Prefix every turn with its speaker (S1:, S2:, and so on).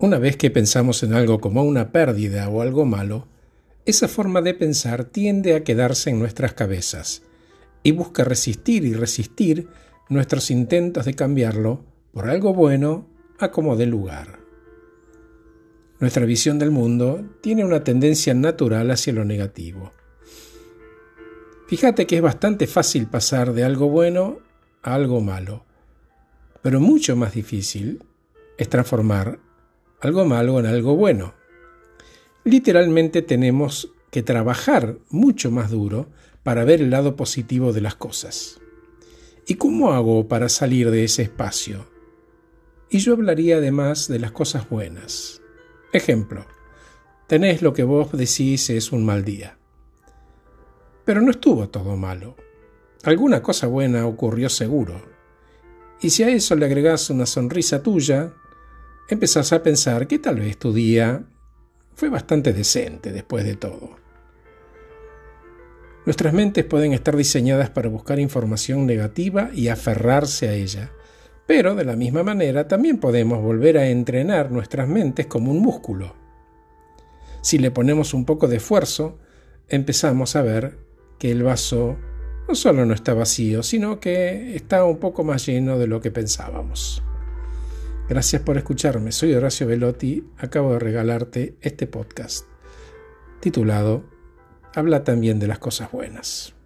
S1: Una vez que pensamos en algo como una pérdida o algo malo, esa forma de pensar tiende a quedarse en nuestras cabezas y busca resistir y resistir nuestros intentos de cambiarlo por algo bueno a como de lugar. Nuestra visión del mundo tiene una tendencia natural hacia lo negativo. Fíjate que es bastante fácil pasar de algo bueno a algo malo, pero mucho más difícil es transformar algo malo en algo bueno. Literalmente tenemos que trabajar mucho más duro para ver el lado positivo de las cosas. ¿Y cómo hago para salir de ese espacio? Y yo hablaría además de las cosas buenas. Ejemplo, tenés lo que vos decís es un mal día. Pero no estuvo todo malo. Alguna cosa buena ocurrió seguro. Y si a eso le agregás una sonrisa tuya, empezás a pensar que tal vez tu día fue bastante decente después de todo. Nuestras mentes pueden estar diseñadas para buscar información negativa y aferrarse a ella, pero de la misma manera también podemos volver a entrenar nuestras mentes como un músculo. Si le ponemos un poco de esfuerzo, empezamos a ver que el vaso no solo no está vacío, sino que está un poco más lleno de lo que pensábamos. Gracias por escucharme. Soy Horacio Velotti. Acabo de regalarte este podcast titulado Habla también de las cosas buenas.